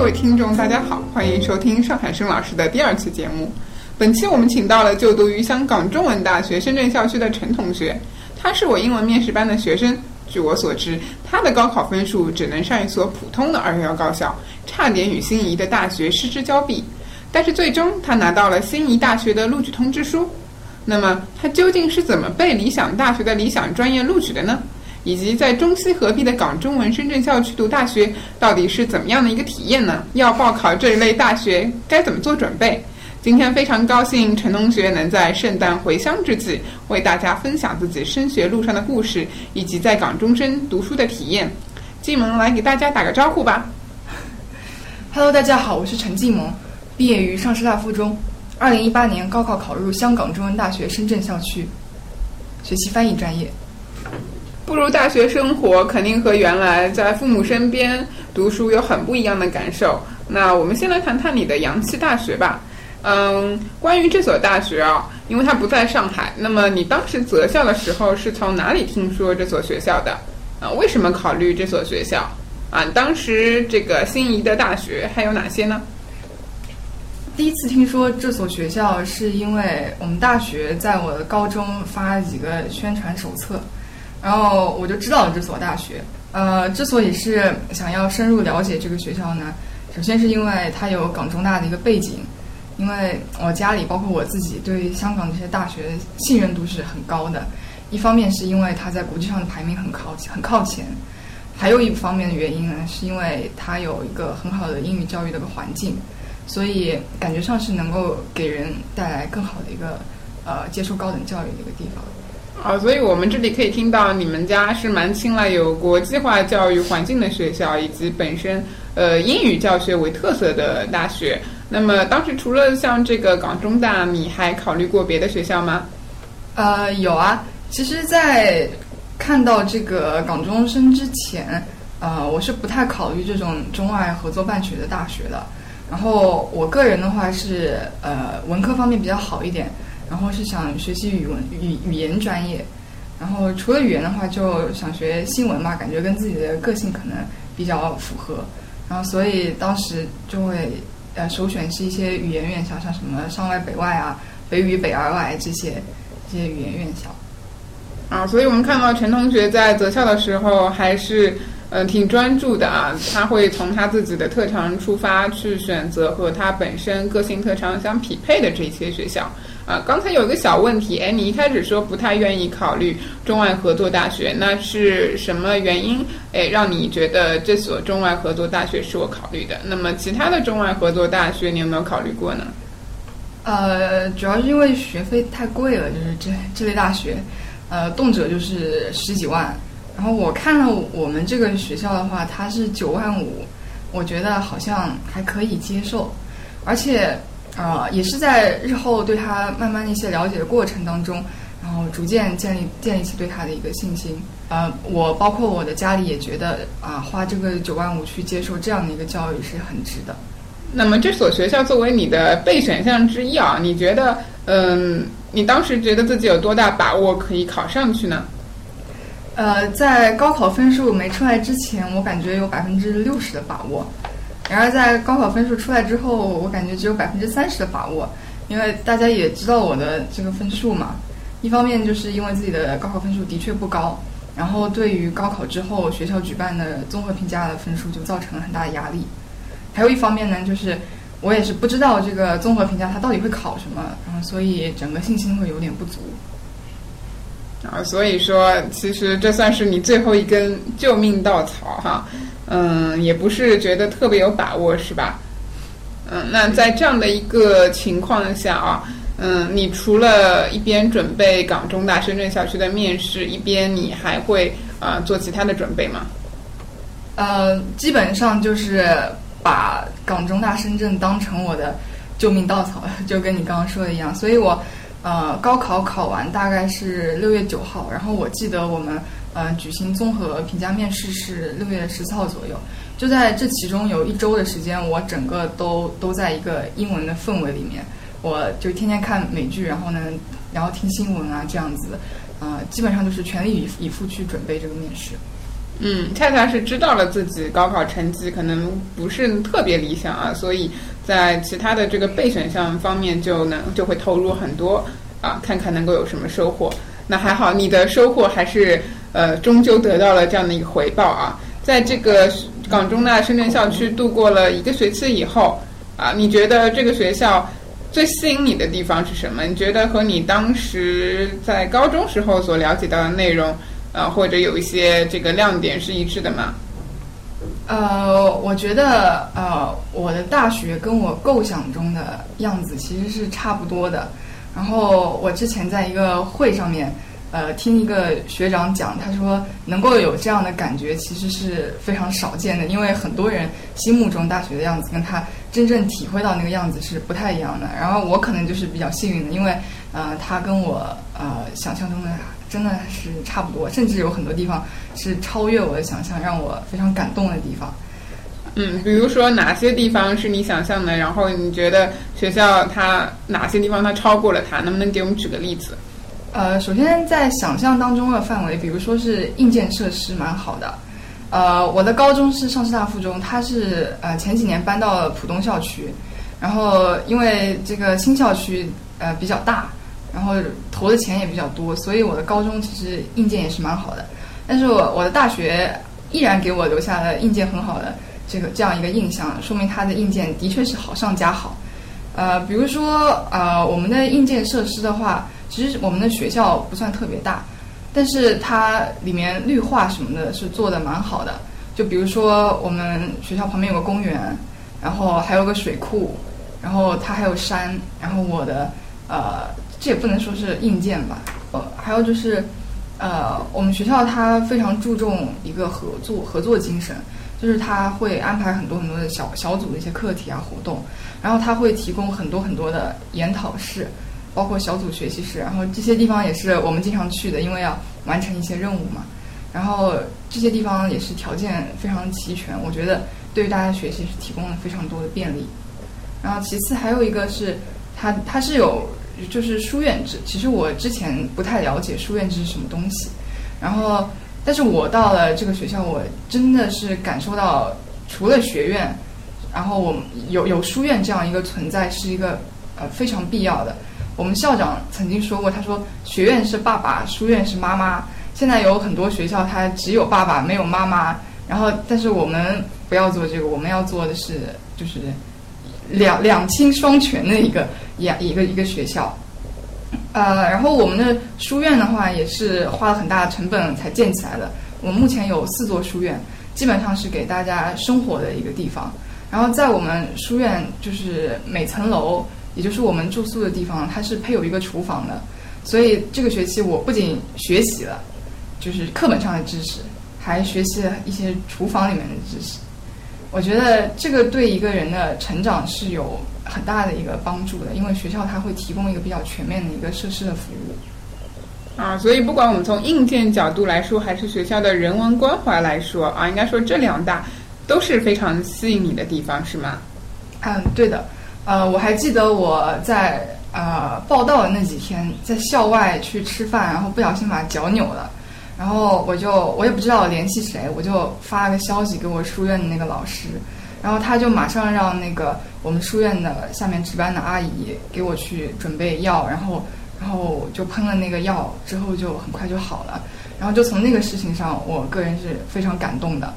各位听众，大家好，欢迎收听上海生老师的第二期节目。本期我们请到了就读于香港中文大学深圳校区的陈同学，他是我英文面试班的学生。据我所知，他的高考分数只能上一所普通的二幺幺高校，差点与心仪的大学失之交臂。但是最终他拿到了心仪大学的录取通知书。那么他究竟是怎么被理想大学的理想专业录取的呢？以及在中西合璧的港中文深圳校区读大学到底是怎么样的一个体验呢？要报考这一类大学该怎么做准备？今天非常高兴陈同学能在圣诞回乡之际为大家分享自己升学路上的故事以及在港中深读书的体验。进门来给大家打个招呼吧。Hello，大家好，我是陈继萌，毕业于上师大附中，二零一八年高考考入香港中文大学深圳校区，学习翻译专业。步入大学生活，肯定和原来在父母身边读书有很不一样的感受。那我们先来谈谈你的洋气大学吧。嗯，关于这所大学啊，因为它不在上海，那么你当时择校的时候是从哪里听说这所学校的？啊，为什么考虑这所学校？啊，当时这个心仪的大学还有哪些呢？第一次听说这所学校，是因为我们大学在我的高中发了几个宣传手册。然后我就知道了这所大学。呃，之所以是想要深入了解这个学校呢，首先是因为它有港中大的一个背景，因为我家里包括我自己对香港这些大学信任度是很高的。一方面是因为它在国际上的排名很靠很靠前，还有一方面的原因呢，是因为它有一个很好的英语教育的一个环境，所以感觉上是能够给人带来更好的一个呃接受高等教育的一个地方。啊，所以我们这里可以听到你们家是蛮青睐有国际化教育环境的学校，以及本身呃英语教学为特色的大学。那么当时除了像这个港中大，你还考虑过别的学校吗？呃，有啊。其实，在看到这个港中生之前，呃，我是不太考虑这种中外合作办学的大学的。然后我个人的话是呃文科方面比较好一点。然后是想学习语文语语言专业，然后除了语言的话，就想学新闻嘛，感觉跟自己的个性可能比较符合。然后所以当时就会呃首选是一些语言院校，像什么上外北外啊、北语北二外这些这些语言院校。啊，所以我们看到陈同学在择校的时候还是嗯挺专注的啊，他会从他自己的特长出发去选择和他本身个性特长相匹配的这些学校。啊，刚才有一个小问题，哎，你一开始说不太愿意考虑中外合作大学，那是什么原因？哎，让你觉得这所中外合作大学是我考虑的？那么其他的中外合作大学，你有没有考虑过呢？呃，主要是因为学费太贵了，就是这这类大学，呃，动辄就是十几万。然后我看了我们这个学校的话，它是九万五，我觉得好像还可以接受，而且。啊，也是在日后对他慢慢的一些了解的过程当中，然后逐渐建立建立起对他的一个信心。呃，我包括我的家里也觉得啊，花这个九万五去接受这样的一个教育是很值的。那么这所学校作为你的备选项之一啊，你觉得，嗯，你当时觉得自己有多大把握可以考上去呢？呃，在高考分数没出来之前，我感觉有百分之六十的把握。然而，在高考分数出来之后，我感觉只有百分之三十的把握，因为大家也知道我的这个分数嘛。一方面就是因为自己的高考分数的确不高，然后对于高考之后学校举办的综合评价的分数就造成了很大的压力。还有一方面呢，就是我也是不知道这个综合评价它到底会考什么，然后所以整个信心会有点不足。啊，所以说，其实这算是你最后一根救命稻草哈。嗯，也不是觉得特别有把握，是吧？嗯，那在这样的一个情况下啊，嗯，你除了一边准备港中大深圳校区的面试，一边你还会啊做其他的准备吗？呃，基本上就是把港中大深圳当成我的救命稻草，就跟你刚刚说的一样。所以我呃高考考完大概是六月九号，然后我记得我们。呃，举行综合评价面试是六月十四号左右，就在这其中有一周的时间，我整个都都在一个英文的氛围里面，我就天天看美剧，然后呢，然后听新闻啊，这样子，呃，基本上就是全力以以赴去准备这个面试。嗯，恰恰是知道了自己高考成绩可能不是特别理想啊，所以在其他的这个备选项方面就能就会投入很多啊，看看能够有什么收获。那还好，你的收获还是呃，终究得到了这样的一个回报啊。在这个港中大深圳校区度过了一个学期以后啊，你觉得这个学校最吸引你的地方是什么？你觉得和你当时在高中时候所了解到的内容？呃，或者有一些这个亮点是一致的吗？呃，我觉得呃，我的大学跟我构想中的样子其实是差不多的。然后我之前在一个会上面，呃，听一个学长讲，他说能够有这样的感觉，其实是非常少见的，因为很多人心目中大学的样子跟他真正体会到那个样子是不太一样的。然后我可能就是比较幸运的，因为呃，他跟我呃想象中的。真的是差不多，甚至有很多地方是超越我的想象，让我非常感动的地方。嗯，比如说哪些地方是你想象的？然后你觉得学校它哪些地方它超过了它？能不能给我们举个例子？呃，首先在想象当中的范围，比如说是硬件设施蛮好的。呃，我的高中是上师大附中，它是呃前几年搬到了浦东校区，然后因为这个新校区呃比较大。然后投的钱也比较多，所以我的高中其实硬件也是蛮好的。但是我我的大学依然给我留下了硬件很好的这个这样一个印象，说明它的硬件的确是好上加好。呃，比如说呃，我们的硬件设施的话，其实我们的学校不算特别大，但是它里面绿化什么的是做的蛮好的。就比如说我们学校旁边有个公园，然后还有个水库，然后它还有山，然后我的呃。这也不能说是硬件吧，呃，还有就是，呃，我们学校它非常注重一个合作合作精神，就是它会安排很多很多的小小组的一些课题啊活动，然后它会提供很多很多的研讨室，包括小组学习室，然后这些地方也是我们经常去的，因为要完成一些任务嘛，然后这些地方也是条件非常齐全，我觉得对于大家学习是提供了非常多的便利，然后其次还有一个是它它是有。就是书院制，其实我之前不太了解书院制是什么东西，然后，但是我到了这个学校，我真的是感受到，除了学院，然后我们有有书院这样一个存在，是一个呃非常必要的。我们校长曾经说过，他说学院是爸爸，书院是妈妈。现在有很多学校，它只有爸爸没有妈妈，然后但是我们不要做这个，我们要做的是就是。两两清双全的一个一一个一个学校，呃，然后我们的书院的话也是花了很大的成本才建起来的。我们目前有四座书院，基本上是给大家生活的一个地方。然后在我们书院，就是每层楼，也就是我们住宿的地方，它是配有一个厨房的。所以这个学期我不仅学习了，就是课本上的知识，还学习了一些厨房里面的知识。我觉得这个对一个人的成长是有很大的一个帮助的，因为学校它会提供一个比较全面的一个设施的服务。啊，所以不管我们从硬件角度来说，还是学校的人文关怀来说，啊，应该说这两大都是非常吸引你的地方，是吗？嗯，对的。呃，我还记得我在呃报道的那几天，在校外去吃饭，然后不小心把脚扭了。然后我就我也不知道联系谁，我就发了个消息给我书院的那个老师，然后他就马上让那个我们书院的下面值班的阿姨给我去准备药，然后然后就喷了那个药，之后就很快就好了。然后就从那个事情上，我个人是非常感动的。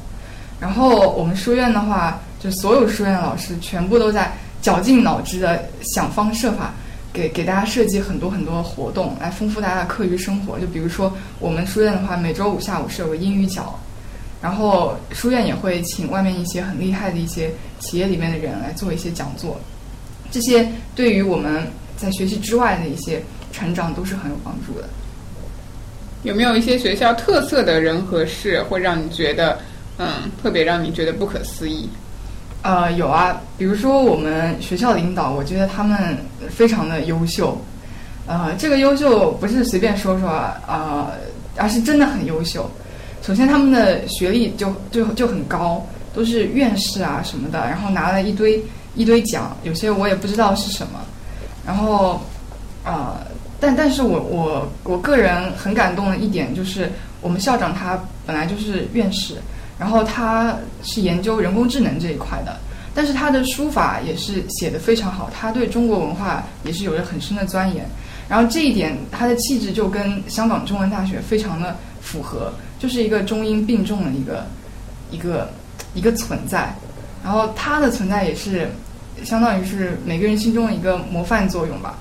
然后我们书院的话，就所有书院老师全部都在绞尽脑汁的想方设法。给给大家设计很多很多活动，来丰富大家的课余生活。就比如说，我们书院的话，每周五下午是有个英语角，然后书院也会请外面一些很厉害的一些企业里面的人来做一些讲座。这些对于我们在学习之外的一些成长都是很有帮助的。有没有一些学校特色的人和事，会让你觉得，嗯，特别让你觉得不可思议？呃，有啊，比如说我们学校领导，我觉得他们非常的优秀。呃，这个优秀不是随便说说啊，而是真的很优秀。首先，他们的学历就就就很高，都是院士啊什么的，然后拿了一堆一堆奖，有些我也不知道是什么。然后，呃、但但是我我我个人很感动的一点就是，我们校长他本来就是院士，然后他是研究人工智能这一块的，但是他的书法也是写的非常好，他对中国文化也是有着很深的钻研。然后这一点，他的气质就跟香港中文大学非常的符合，就是一个中英并重的一个一个一个存在。然后他的存在也是相当于是每个人心中的一个模范作用吧。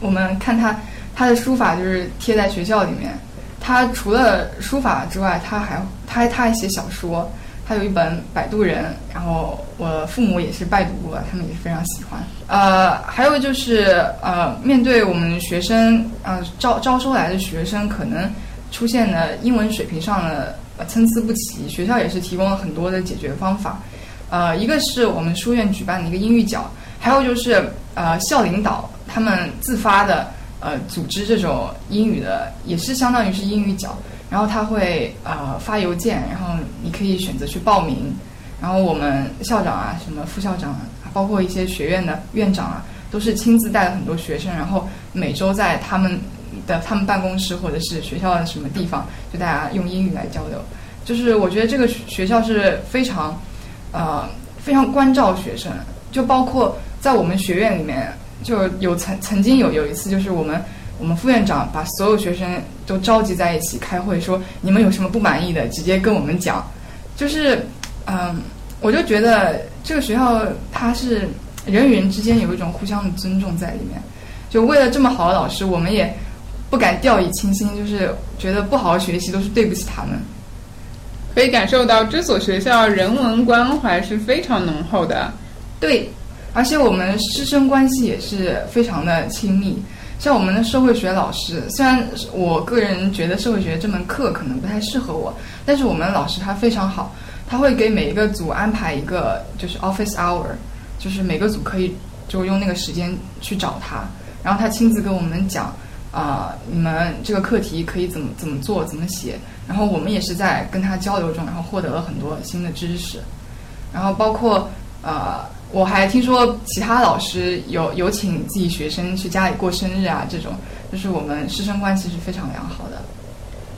我们看他他的书法就是贴在学校里面，他除了书法之外，他还他还他还写小说，他有一本《摆渡人》，然后我父母也是拜读过，他们也是非常喜欢。呃，还有就是呃，面对我们学生呃招招收来的学生可能出现的英文水平上的呃参差不齐，学校也是提供了很多的解决方法。呃，一个是我们书院举办的一个英语角，还有就是呃校领导他们自发的呃组织这种英语的，也是相当于是英语角，然后他会呃发邮件，然后你可以选择去报名，然后我们校长啊、什么副校长啊，包括一些学院的院长啊，都是亲自带了很多学生，然后每周在他们的他们办公室或者是学校的什么地方，就大家用英语来交流。就是我觉得这个学校是非常。呃，非常关照学生，就包括在我们学院里面，就有曾曾经有有一次，就是我们我们副院长把所有学生都召集在一起开会，说你们有什么不满意的，直接跟我们讲。就是，嗯、我就觉得这个学校它是人与人之间有一种互相的尊重在里面。就为了这么好的老师，我们也不敢掉以轻心，就是觉得不好好学习都是对不起他们。可以感受到这所学校人文关怀是非常浓厚的。对，而且我们师生关系也是非常的亲密。像我们的社会学老师，虽然我个人觉得社会学这门课可能不太适合我，但是我们老师他非常好，他会给每一个组安排一个就是 office hour，就是每个组可以就用那个时间去找他，然后他亲自跟我们讲啊、你们这个课题可以怎么怎么做，怎么写，然后我们也是在跟他交流中，然后获得了很多新的知识，然后包括呃，我还听说其他老师有有请自己学生去家里过生日啊，这种就是我们师生关系是非常良好的。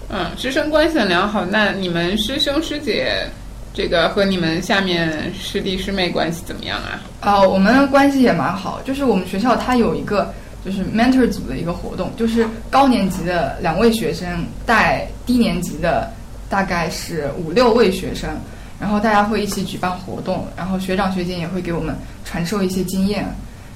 嗯，师生关系很良好。那你们师兄师姐，这个和你们下面师弟师妹关系怎么样啊？呃，我们关系也蛮好，就是我们学校它有一个就是 mentor 组的一个活动，就是高年级的两位学生带低年级的大概是五六位学生，然后大家会一起举办活动，然后学长学姐也会给我们传授一些经验。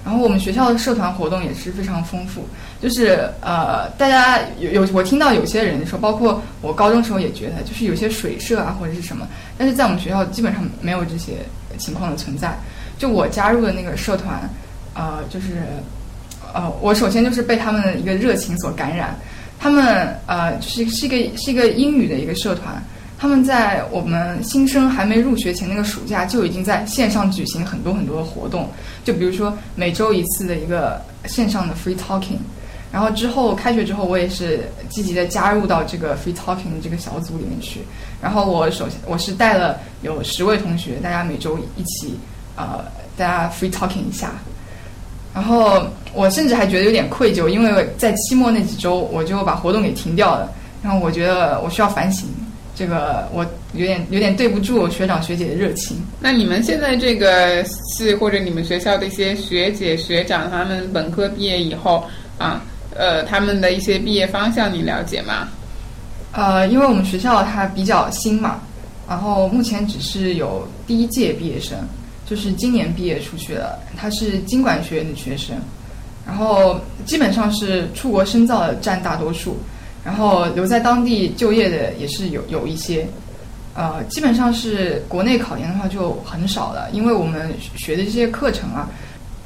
然后我们学校的社团活动也是非常丰富，就是呃，大家有有我听到有些人说，包括我高中时候也觉得，就是有些水社啊或者是什么，但是在我们学校基本上没有这些情况的存在。就我加入的那个社团，呃，就是呃，我首先就是被他们的一个热情所感染，他们呃，就是是一个是一个英语的一个社团，他们在我们新生还没入学前那个暑假就已经在线上举行很多很多的活动，就比如说每周一次的一个线上的 free talking，然后之后开学之后，我也是积极的加入到这个 free talking 的这个小组里面去，然后我首先我是带了有十位同学，大家每周一起呃，大家 free talking 一下。然后我甚至还觉得有点愧疚，因为在期末那几周我就把活动给停掉了。然后我觉得我需要反省，这个我有点有点对不住学长学姐的热情。那你们现在这个系或者你们学校的一些学姐学长，他们本科毕业以后啊，呃，他们的一些毕业方向你了解吗？呃，因为我们学校它比较新嘛，然后目前只是有第一届毕业生，就是今年毕业出去了，他是经管学院的学生，然后基本上是出国深造的占大多数，然后留在当地就业的也是有有一些，呃，基本上是国内考研的话就很少了，因为我们学的这些课程啊，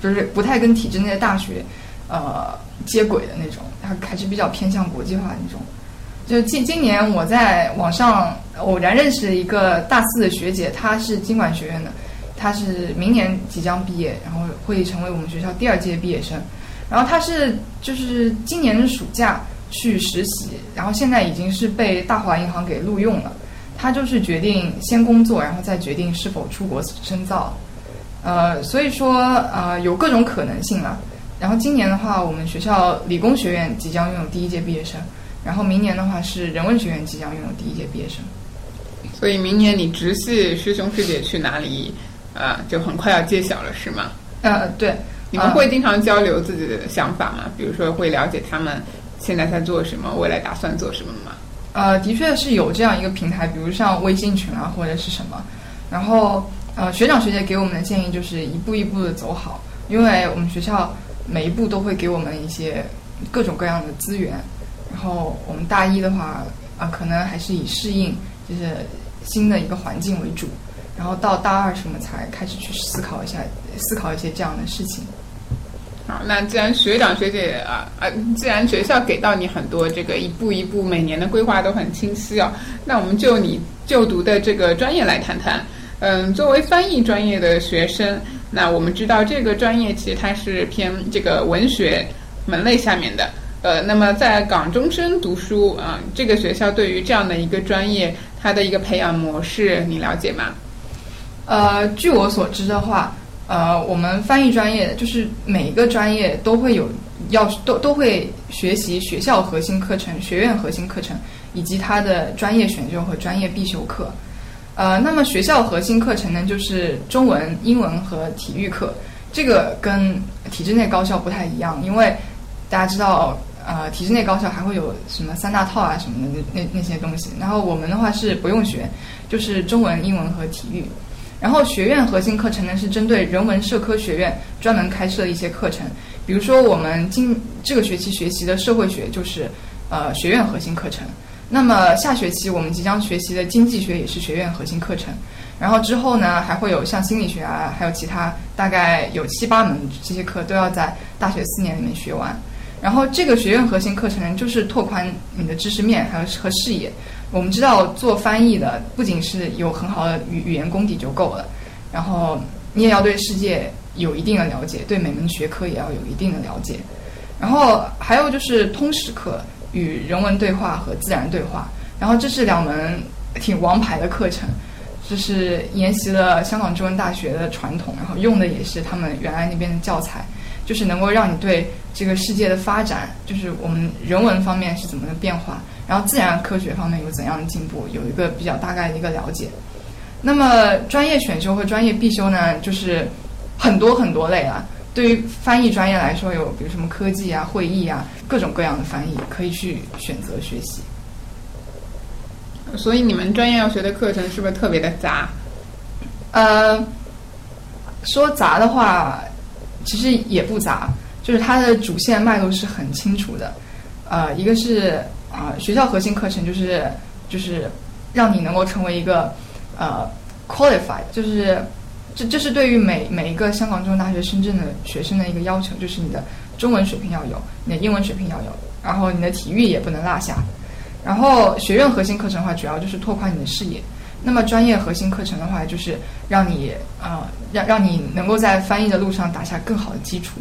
就是不太跟体制内的大学呃接轨的那种，它还是比较偏向国际化那种。就今今年我在网上偶然认识一个大四的学姐，她是经管学院的，她是明年即将毕业，然后会成为我们学校第二届毕业生。然后她是就是今年的暑假去实习，然后现在已经是被大华银行给录用了。他就是决定先工作，然后再决定是否出国深造。呃，所以说呃有各种可能性了。然后今年的话，我们学校理工学院即将拥有第一届毕业生，然后明年的话是人文学院即将拥有第一届毕业生。所以明年你直系师兄师姐去哪里，呃，就很快要揭晓了，是吗？呃，对，你们会经常交流自己的想法吗？比如说会了解他们现在在做什么，未来打算做什么吗？呃，的确是有这样一个平台，比如像微信群啊，或者是什么。然后，呃，学长学姐给我们的建议就是一步一步的走好，因为我们学校每一步都会给我们一些各种各样的资源。然后我们大一的话，啊，可能还是以适应就是新的一个环境为主。然后到大二什么才开始去思考一下，思考一些这样的事情。好，那既然学长学姐啊啊，既然学校给到你很多这个一步一步每年的规划都很清晰哦，那我们就你就读的这个专业来谈谈。嗯，作为翻译专业的学生，那我们知道这个专业其实它是偏这个文学门类下面的。呃，那么在港中生读书啊，这个学校对于这样的一个专业，它的一个培养模式，你了解吗？呃，据我所知的话。呃，我们翻译专业就是每一个专业都会有要都都会学习学校核心课程、学院核心课程以及它的专业选修和专业必修课。呃，那么学校核心课程呢，就是中文、英文和体育课。这个跟体制内高校不太一样，因为大家知道，呃，体制内高校还会有什么三大套啊什么的那那那些东西。然后我们的话是不用学，就是中文、英文和体育。然后学院核心课程呢是针对人文社科学院专门开设的一些课程，比如说我们今这个学期学习的社会学就是呃学院核心课程，那么下学期我们即将学习的经济学也是学院核心课程，然后之后呢还会有像心理学啊，还有其他大概有七八门这些课都要在大学四年里面学完，然后这个学院核心课程就是拓宽你的知识面还有和视野。我们知道做翻译的不仅是有很好的语语言功底就够了，然后你也要对世界有一定的了解，对每门学科也要有一定的了解。然后还有就是通识课与人文对话和自然对话，然后这是两门挺王牌的课程，就是沿袭了香港中文大学的传统，然后用的也是他们原来那边的教材，就是能够让你对这个世界的发展，就是我们人文方面是怎么的变化。然后自然科学方面有怎样的进步，有一个比较大概的一个了解。那么专业选修和专业必修呢，就是很多很多类啊。对于翻译专业来说，有比如什么科技啊、会议啊，各种各样的翻译可以去选择学习。所以你们专业要学的课程是不是特别的杂？呃，说杂的话，其实也不杂，就是它的主线脉络是很清楚的。呃，一个是。啊，学校核心课程就是就是让你能够成为一个呃 qualified，就是这这是对于每每一个香港中文大学深圳的学生的一个要求，就是你的中文水平要有，你的英文水平要有，然后你的体育也不能落下。然后学院核心课程的话，主要就是拓宽你的视野。那么专业核心课程的话，就是让你啊让让你能够在翻译的路上打下更好的基础。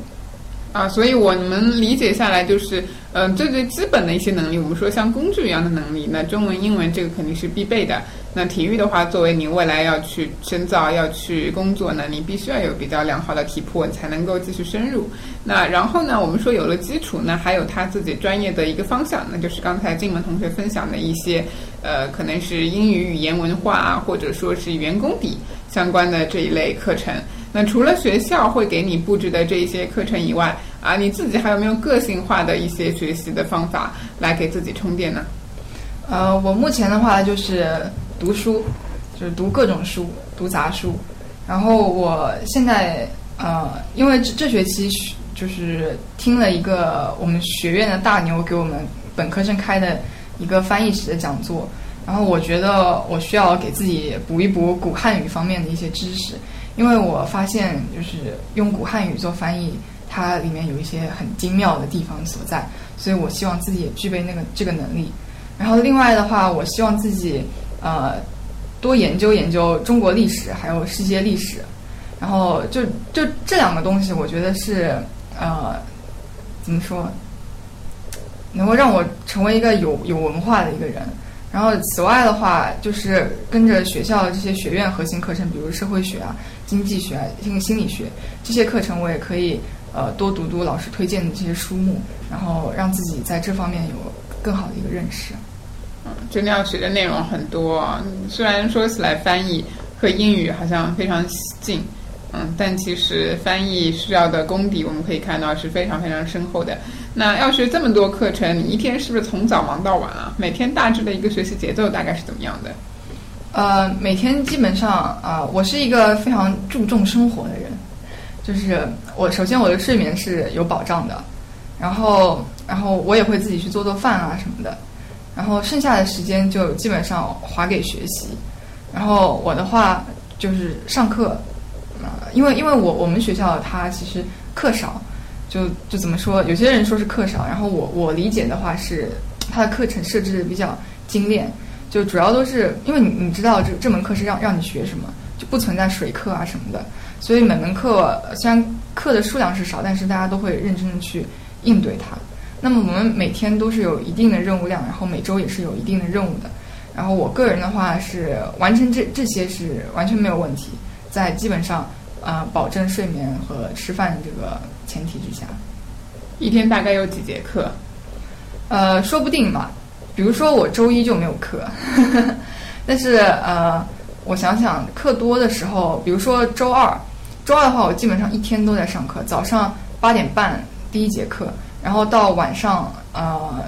啊，所以我们理解下来就是，嗯，最最基本的一些能力，我们说像工具一样的能力，那中文、英文这个肯定是必备的。那体育的话，作为你未来要去深造、要去工作呢，你必须要有比较良好的体魄，才能够继续深入。那然后呢，我们说有了基础呢，还有他自己专业的一个方向，那就是刚才静门同学分享的一些，呃，可能是英语语言文化啊，或者说是语言功底相关的这一类课程。那除了学校会给你布置的这一些课程以外，啊，你自己还有没有个性化的一些学习的方法来给自己充电呢？呃，我目前的话就是读书，就是读各种书，读杂书。然后我现在呃，因为这这学期就是听了一个我们学院的大牛给我们本科生开的一个翻译史的讲座，然后我觉得我需要给自己补一补古汉语方面的一些知识。因为我发现，就是用古汉语做翻译，它里面有一些很精妙的地方所在，所以我希望自己也具备那个这个能力。然后另外的话，我希望自己呃多研究研究中国历史，还有世界历史。然后就就这两个东西，我觉得是呃怎么说，能够让我成为一个有有文化的一个人。然后此外的话，就是跟着学校的这些学院核心课程，比如社会学啊。经济学、啊心心理学这些课程，我也可以呃多读读老师推荐的这些书目，然后让自己在这方面有更好的一个认识。嗯，真的要学的内容很多。虽然说起来翻译和英语好像非常近，嗯，但其实翻译需要的功底，我们可以看到是非常非常深厚的。那要学这么多课程，你一天是不是从早忙到晚啊？每天大致的一个学习节奏大概是怎么样的？呃，每天基本上啊、我是一个非常注重生活的人，就是我首先我的睡眠是有保障的，然后然后我也会自己去做做饭啊什么的，然后剩下的时间就基本上划给学习，然后我的话就是上课，呃，因为因为我我们学校它其实课少，就就怎么说，有些人说是课少，然后我我理解的话是它的课程设置得比较精炼。就主要都是因为你你知道这这门课是让让你学什么，就不存在水课啊什么的，所以每门课虽然课的数量是少，但是大家都会认真的去应对它。那么我们每天都是有一定的任务量，然后每周也是有一定的任务的。然后我个人的话是完成这这些是完全没有问题，在基本上呃保证睡眠和吃饭这个前提之下，一天大概有几节课？呃，说不定吧。比如说我周一就没有课，但是呃，我想想课多的时候，比如说周二，周二的话我基本上一天都在上课，早上八点半第一节课，然后到晚上呃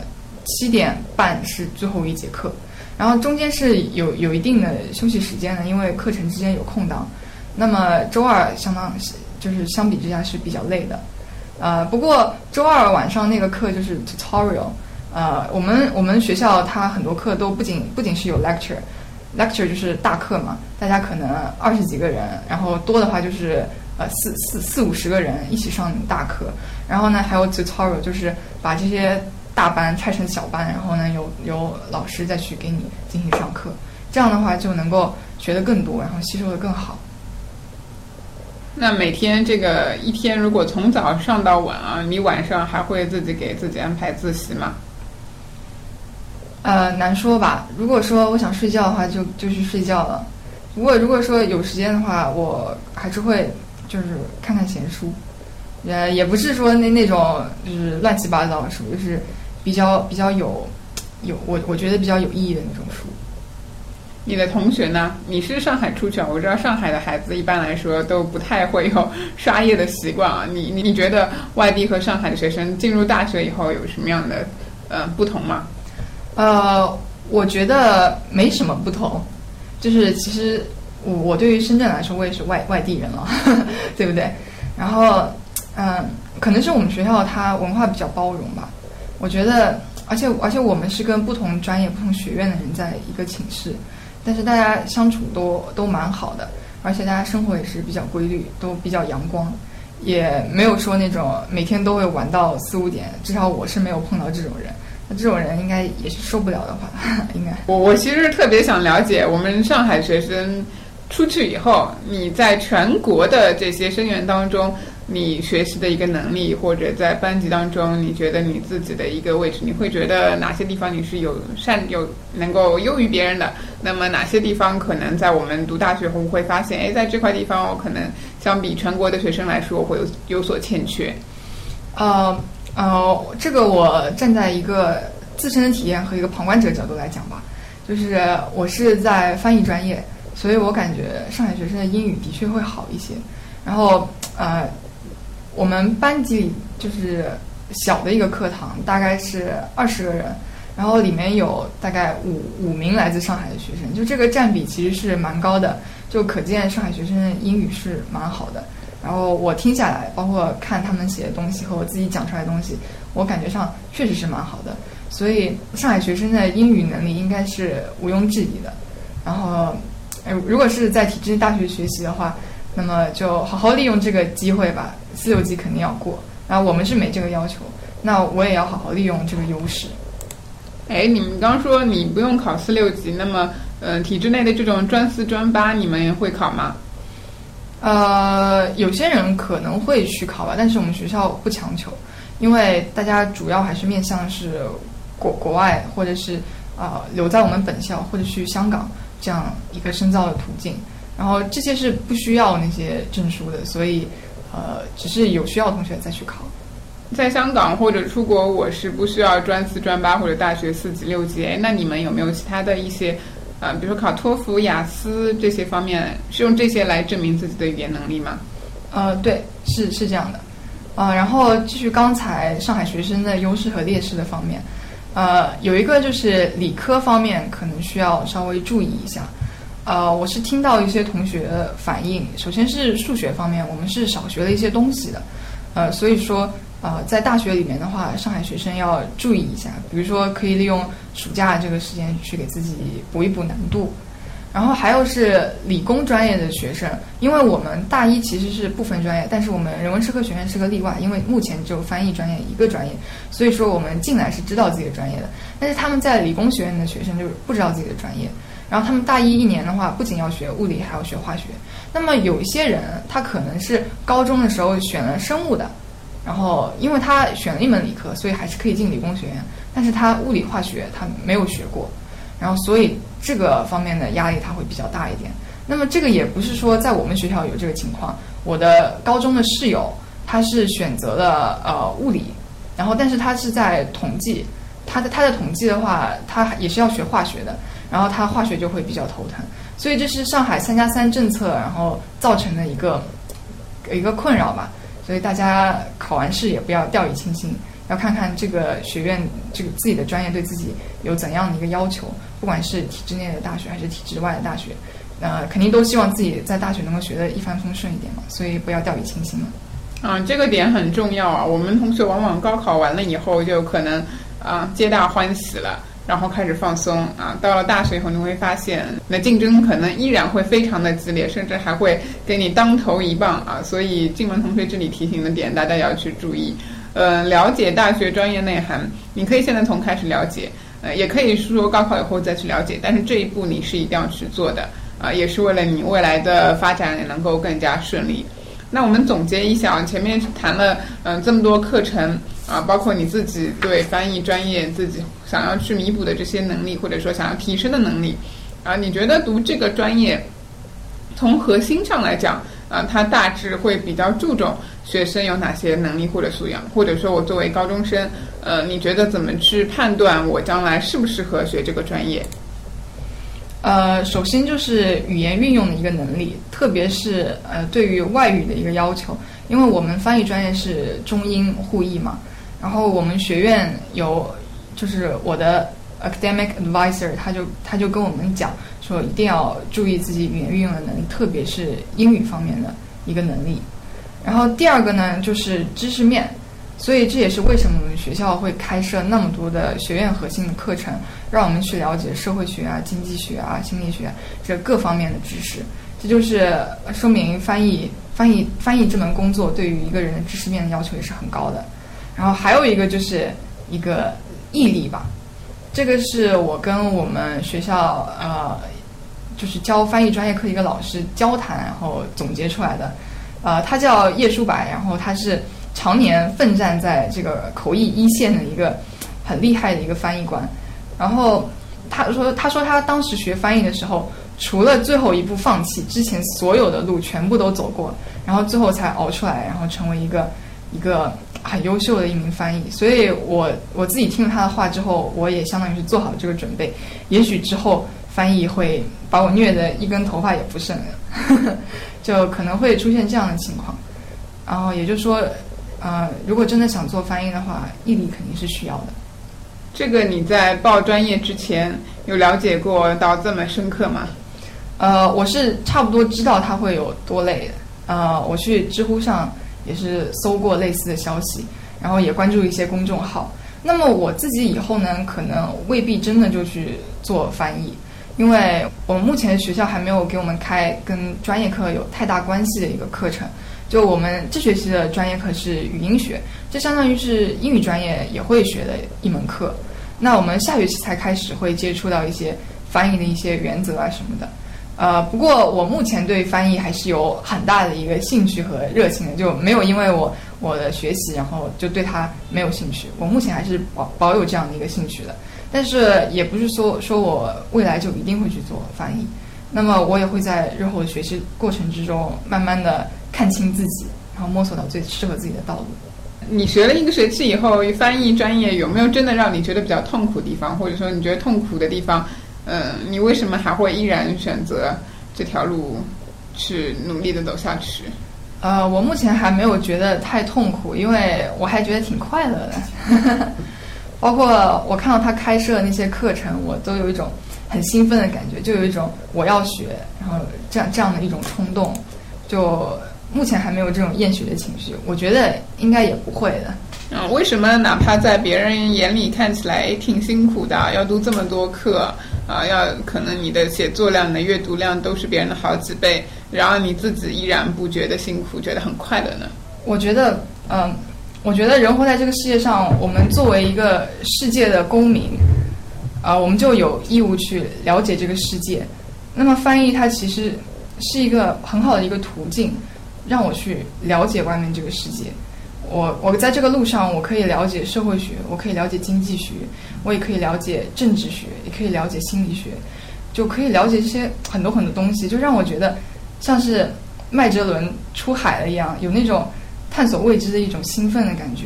七点半是最后一节课，然后中间是有有一定的休息时间的，因为课程之间有空档。那么周二相当是就是相比之下是比较累的，呃，不过周二晚上那个课就是 tutorial。呃，我们我们学校它很多课都不仅不仅是有 lecture，lecture 就是大课嘛，大家可能二十几个人，然后多的话就是呃四四四五十个人一起上大课，然后呢还有 tutorial，就是把这些大班拆成小班，然后呢有有老师再去给你进行上课，这样的话就能够学得更多，然后吸收得更好。那每天这个一天如果从早上到晚啊，你晚上还会自己给自己安排自习吗？呃，难说吧。如果说我想睡觉的话，就就去睡觉了。不过如果说有时间的话，我还是会就是看看闲书，呃，也不是说那那种就是乱七八糟的书，就是比较比较有有我我觉得比较有意义的那种书。你的同学呢？你是上海出去啊？我知道上海的孩子一般来说都不太会有刷夜的习惯啊。你你你觉得外地和上海的学生进入大学以后有什么样的呃不同吗？呃，我觉得没什么不同，就是其实我我对于深圳来说，我也是外外地人了，对不对？然后，嗯、可能是我们学校它文化比较包容吧。我觉得，而且而且我们是跟不同专业、不同学院的人在一个寝室，但是大家相处都都蛮好的，而且大家生活也是比较规律，都比较阳光，也没有说那种每天都会玩到四五点，至少我是没有碰到这种人。那这种人应该也是受不了的话，应该。我我其实特别想了解，我们上海学生出去以后，你在全国的这些生源当中，你学习的一个能力，或者在班级当中，你觉得你自己的一个位置，你会觉得哪些地方你是有善有能够优于别人的？那么哪些地方可能在我们读大学后会发现，哎，在这块地方我可能相比全国的学生来说，会有有所欠缺。呃呃，这个我站在一个自身的体验和一个旁观者角度来讲吧，就是我是在翻译专业，所以我感觉上海学生的英语的确会好一些。然后呃，我们班级里就是小的一个课堂，大概是二十个人，然后里面有大概五五名来自上海的学生，就这个占比其实是蛮高的，就可见上海学生的英语是蛮好的。然后我听下来，包括看他们写的东西和我自己讲出来的东西，我感觉上确实是蛮好的。所以上海学生的英语能力应该是毋庸置疑的。然后，如果是在体制内大学学习的话，那么就好好利用这个机会吧。四六级肯定要过，然后我们是没这个要求，那我也要好好利用这个优势。哎，你们刚说你不用考四六级，那么，呃，体制内的这种专四、专八，你们会考吗？呃，有些人可能会去考吧，但是我们学校不强求，因为大家主要还是面向是国国外或者是啊、留在我们本校或者去香港这样一个深造的途径，然后这些是不需要那些证书的，所以呃，只是有需要的同学再去考。在香港或者出国，我是不需要专四、专八或者大学四级、六级。哎，那你们有没有其他的一些，呃，比如说考托福、雅思这些方面，是用这些来证明自己的语言能力吗？呃，对，是是这样的。啊，然后继续刚才上海学生的优势和劣势的方面，呃，有一个就是理科方面可能需要稍微注意一下。呃，我是听到一些同学反映，首先是数学方面，我们是少学了一些东西的，呃，所以说。呃，在大学里面的话，上海学生要注意一下，比如说可以利用暑假这个时间去给自己补一补难度。然后还有是理工专业的学生，因为我们大一其实是不分专业，但是我们人文社科学院是个例外，因为目前只有翻译专业一个专业，所以说我们进来是知道自己的专业的。但是他们在理工学院的学生就是不知道自己的专业，然后他们大一一年的话，不仅要学物理，还要学化学。那么有一些人，他可能是高中的时候选了生物的。然后，因为他选了一门理科，所以还是可以进理工学院。但是他物理化学他没有学过，然后所以这个方面的压力他会比较大一点。那么这个也不是说在我们学校有这个情况。我的高中的室友他是选择了呃物理，然后但是他是在统计，他的他的统计的话，他也是要学化学的，然后他化学就会比较头疼。所以这是上海三加三政策然后造成的一个一个困扰吧。所以大家考完试也不要掉以轻心，要看看这个学院这个自己的专业对自己有怎样的一个要求。不管是体制内的大学还是体制外的大学，呃，肯定都希望自己在大学能够学得一帆风顺一点嘛。所以不要掉以轻心了。啊，这个点很重要啊！我们同学往往高考完了以后就可能啊皆大欢喜了。然后开始放松啊，到了大学以后，你会发现那竞争可能依然会非常的激烈，甚至还会给你当头一棒啊。所以静文同学这里提醒的点，大家要去注意。呃，了解大学专业内涵，你可以现在从开始了解，呃，也可以说高考以后再去了解，但是这一步你是一定要去做的啊，也是为了你未来的发展能够更加顺利。那我们总结一下，前面谈了嗯这么多课程。啊，包括你自己对翻译专业自己想要去弥补的这些能力，或者说想要提升的能力，啊，你觉得读这个专业，从核心上来讲，啊，它大致会比较注重学生有哪些能力或者素养，或者说我作为高中生，呃，你觉得怎么去判断我将来适不适合学这个专业？呃，首先就是语言运用的一个能力，特别是呃对于外语的一个要求，因为我们翻译专业是中英互译嘛。然后我们学院有，就是我的 academic advisor，他就他就跟我们讲说，一定要注意自己语言运用的能力，特别是英语方面的一个能力。然后第二个呢，就是知识面，所以这也是为什么我们学校会开设那么多的学院核心的课程，让我们去了解社会学啊、经济学啊、心理学这各方面的知识。这就是说明翻译翻译翻译这门工作对于一个人的知识面的要求也是很高的。然后还有一个就是一个毅力吧，这个是我跟我们学校呃，就是教翻译专业课一个老师交谈，然后总结出来的。呃，他叫叶书白，然后他是常年奋战在这个口译一线的一个很厉害的一个翻译官。然后他说，他说他当时学翻译的时候，除了最后一步放弃，之前所有的路全部都走过，然后最后才熬出来，然后成为一个一个。很优秀的一名翻译，所以我我自己听了他的话之后，我也相当于是做好这个准备。也许之后翻译会把我虐得一根头发也不剩，就可能会出现这样的情况。然后也就是说，呃，如果真的想做翻译的话，毅力肯定是需要的。这个你在报专业之前有了解过到这么深刻吗？呃，我是差不多知道它会有多累的。呃，我去知乎上。也是搜过类似的消息，然后也关注一些公众号。那么我自己以后呢，可能未必真的就去做翻译，因为我们目前学校还没有给我们开跟专业课有太大关系的一个课程。就我们这学期的专业课是语音学，这相当于是英语专业也会学的一门课。那我们下学期才开始会接触到一些翻译的一些原则啊什么的。呃，不过我目前对翻译还是有很大的一个兴趣和热情的，就没有因为我我的学习，然后就对它没有兴趣。我目前还是保保有这样的一个兴趣的，但是也不是说说我未来就一定会去做翻译。那么我也会在日后的学习过程之中，慢慢的看清自己，然后摸索到最适合自己的道路。你学了一个学期以后，翻译专业有没有真的让你觉得比较痛苦的地方，或者说你觉得痛苦的地方？嗯，你为什么还会依然选择这条路去努力的走下去？呃，我目前还没有觉得太痛苦，因为我还觉得挺快乐的。包括我看到他开设那些课程，我都有一种很兴奋的感觉，就有一种我要学，然后这样这样的一种冲动。就目前还没有这种厌学的情绪，我觉得应该也不会的。嗯，为什么哪怕在别人眼里看起来挺辛苦的，要读这么多课啊，要可能你的写作量、你的阅读量都是别人的好几倍，然而你自己依然不觉得辛苦，觉得很快乐呢？我觉得，嗯。我觉得人活在这个世界上，我们作为一个世界的公民，啊，我们就有义务去了解这个世界。那么翻译它其实是一个很好的一个途径，让我去了解外面这个世界。我我在这个路上，我可以了解社会学，我可以了解经济学，我也可以了解政治学，也可以了解心理学，就可以了解这些很多很多东西，就让我觉得像是麦哲伦出海了一样，有那种。探索未知的一种兴奋的感觉，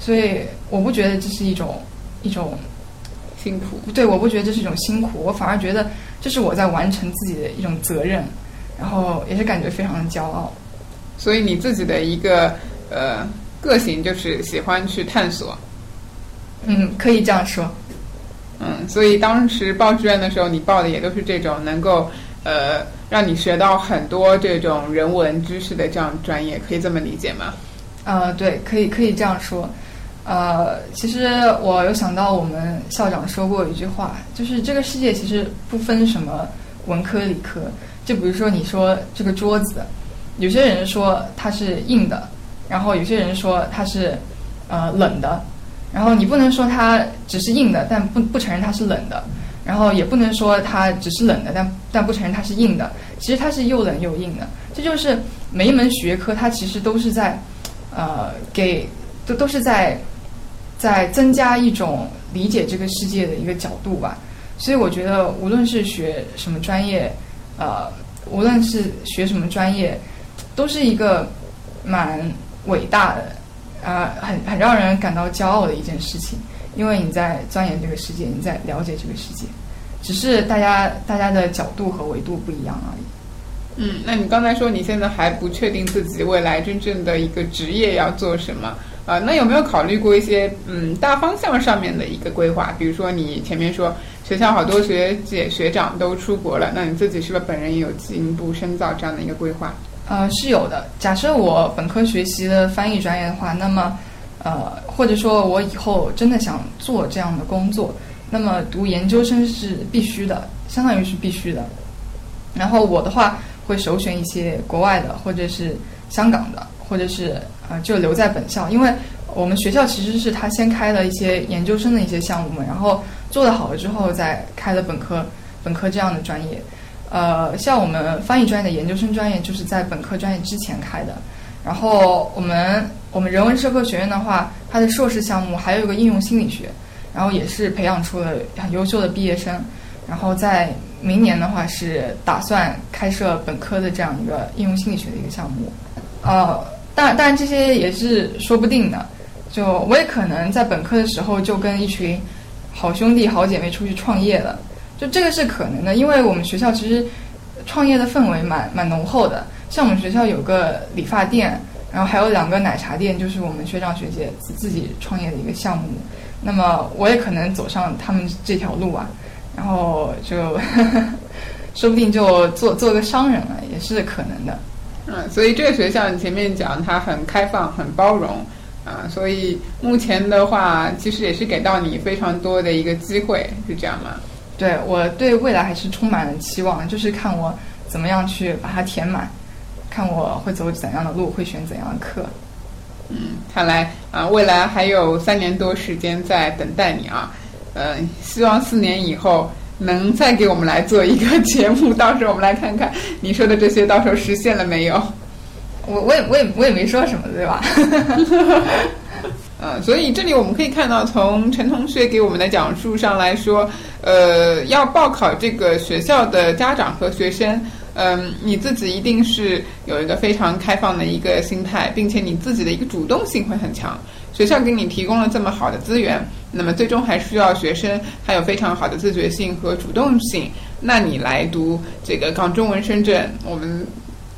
所以我不觉得这是一种一种辛苦。对，我不觉得这是一种辛苦，我反而觉得这是我在完成自己的一种责任，然后也是感觉非常的骄傲。所以你自己的一个呃个性就是喜欢去探索。嗯，可以这样说。嗯，所以当时报志愿的时候，你报的也都是这种能够呃让你学到很多这种人文知识的这样专业，可以这么理解吗？呃，对，可以可以这样说。呃，其实我有想到我们校长说过一句话，就是这个世界其实不分什么文科理科。就比如说你说这个桌子，有些人说它是硬的，然后有些人说它是呃冷的，然后你不能说它只是硬的，但不不承认它是冷的，然后也不能说它只是冷的，但但不承认它是硬的。其实它是又冷又硬的。这就是每一门学科，它其实都是在。呃，给都都是在在增加一种理解这个世界的一个角度吧，所以我觉得无论是学什么专业，呃，无论是学什么专业，都是一个蛮伟大的，啊，很很让人感到骄傲的一件事情，因为你在钻研这个世界，你在了解这个世界，只是大家大家的角度和维度不一样而已。嗯，那你刚才说你现在还不确定自己未来真正的一个职业要做什么啊？那有没有考虑过一些嗯大方向上面的一个规划？比如说你前面说学校好多学姐学长都出国了，那你自己是不是本人也有进一步深造这样的一个规划？呃，是有的。假设我本科学习的翻译专业的话，那么呃，或者说我以后真的想做这样的工作，那么读研究生是必须的，相当于是必须的。然后我的话。会首选一些国外的，或者是香港的，或者是呃，就留在本校，因为我们学校其实是他先开了一些研究生的一些项目嘛，然后做的好了之后再开了本科，本科这样的专业。呃，像我们翻译专业的研究生专业就是在本科专业之前开的，然后我们我们人文社科学院的话，它的硕士项目还有一个应用心理学，然后也是培养出了很优秀的毕业生，然后在。明年的话是打算开设本科的这样一个应用心理学的一个项目，呃，当然，当然这些也是说不定的。就我也可能在本科的时候就跟一群好兄弟、好姐妹出去创业了，就这个是可能的，因为我们学校其实创业的氛围蛮蛮浓厚的。像我们学校有个理发店，然后还有两个奶茶店，就是我们学长学姐自己创业的一个项目。那么我也可能走上他们这条路啊。然后就 说不定就做做个商人了，也是可能的。嗯，所以这个学校你前面讲它很开放、很包容啊，所以目前的话，其实也是给到你非常多的一个机会，是这样吗？对，我对未来还是充满了期望，就是看我怎么样去把它填满，看我会走怎样的路，会选怎样的课。嗯，看来啊，未来还有三年多时间在等待你啊。嗯，希望四年以后能再给我们来做一个节目，到时候我们来看看你说的这些到时候实现了没有。我我也我也我也没说什么，对吧？嗯，所以这里我们可以看到，从陈同学给我们的讲述上来说，呃，要报考这个学校的家长和学生，嗯，你自己一定是有一个非常开放的一个心态，并且你自己的一个主动性会很强。学校给你提供了这么好的资源，那么最终还需要学生还有非常好的自觉性和主动性。那你来读这个港中文深圳，我们